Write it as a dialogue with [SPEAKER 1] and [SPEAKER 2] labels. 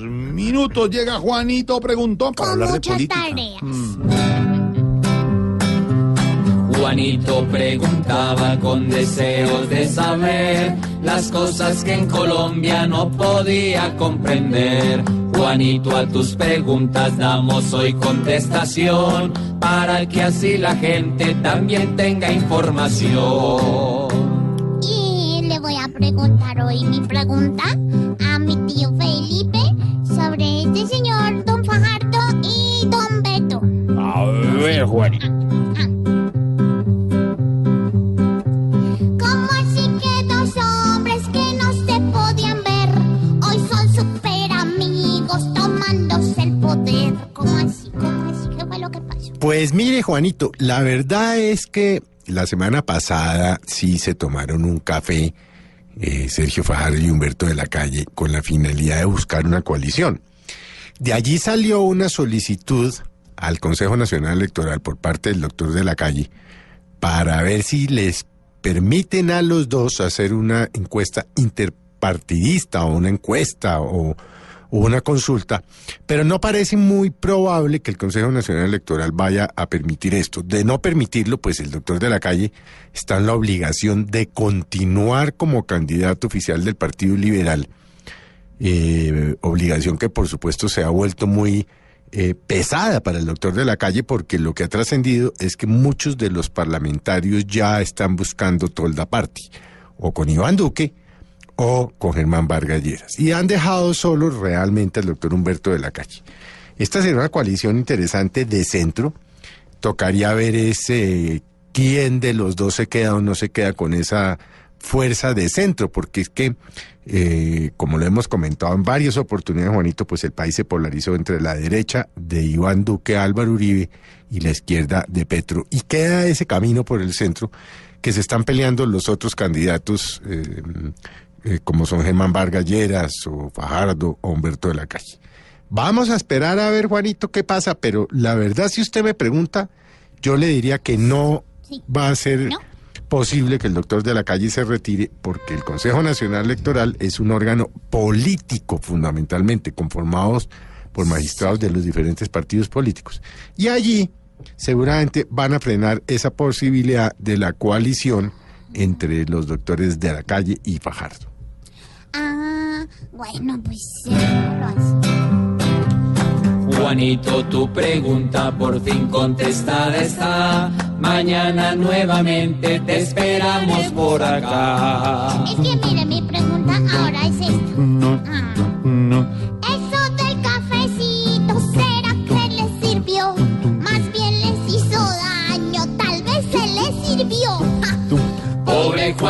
[SPEAKER 1] Minutos llega Juanito Preguntón para
[SPEAKER 2] Con
[SPEAKER 1] hablar de
[SPEAKER 2] muchas
[SPEAKER 1] política.
[SPEAKER 2] tareas.
[SPEAKER 3] Juanito preguntaba con deseos de saber las cosas que en Colombia no podía comprender. Juanito, a tus preguntas damos hoy contestación para que así la gente también tenga información.
[SPEAKER 2] Y le voy a preguntar hoy mi pregunta a mi tío este señor Don Fajardo y Don Beto.
[SPEAKER 1] A ver, Juanito.
[SPEAKER 2] ¿Cómo así que dos hombres que no se podían ver hoy son super amigos tomándose el poder? ¿Cómo así? ¿Cómo así? ¿Qué fue lo que pasó?
[SPEAKER 4] Pues mire, Juanito, la verdad es que la semana pasada sí se tomaron un café eh, Sergio Fajardo y Humberto de la Calle con la finalidad de buscar una coalición. De allí salió una solicitud al Consejo Nacional Electoral por parte del doctor de la Calle para ver si les permiten a los dos hacer una encuesta interpartidista o una encuesta o, una consulta, pero no parece muy probable que el Consejo Nacional Electoral vaya a permitir esto. De no permitirlo, pues el doctor de la calle está en la obligación de continuar como candidato oficial del Partido Liberal, eh, obligación que por supuesto se ha vuelto muy eh, pesada para el doctor de la calle porque lo que ha trascendido es que muchos de los parlamentarios ya están buscando tolda party, o con Iván Duque o con Germán Vargas Lleras, y han dejado solo realmente al doctor Humberto de la calle. Esta será una coalición interesante de centro, tocaría ver ese quién de los dos se queda o no se queda con esa fuerza de centro, porque es que, eh, como lo hemos comentado en varias oportunidades, Juanito, pues el país se polarizó entre la derecha de Iván Duque, Álvaro Uribe y la izquierda de Petro. Y queda ese camino por el centro que se están peleando los otros candidatos, eh, eh, como son Germán Vargas Lleras o Fajardo o Humberto de la Calle. Vamos a esperar a ver, Juanito, qué pasa, pero la verdad, si usted me pregunta, yo le diría que no
[SPEAKER 2] Sí.
[SPEAKER 4] va a ser
[SPEAKER 2] No.
[SPEAKER 4] Posible que el doctor de la calle se retire porque el Consejo Nacional Electoral es un órgano político fundamentalmente, conformados por magistrados de los diferentes partidos políticos. Y allí seguramente van a frenar esa posibilidad de la coalición entre los doctores de la calle y Fajardo.
[SPEAKER 2] Ah, bueno, pues.
[SPEAKER 3] Juanito, tu pregunta por fin contestada está. Mañana nuevamente te esperamos por acá.
[SPEAKER 2] Es que mire, mi pregunta ahora es esta.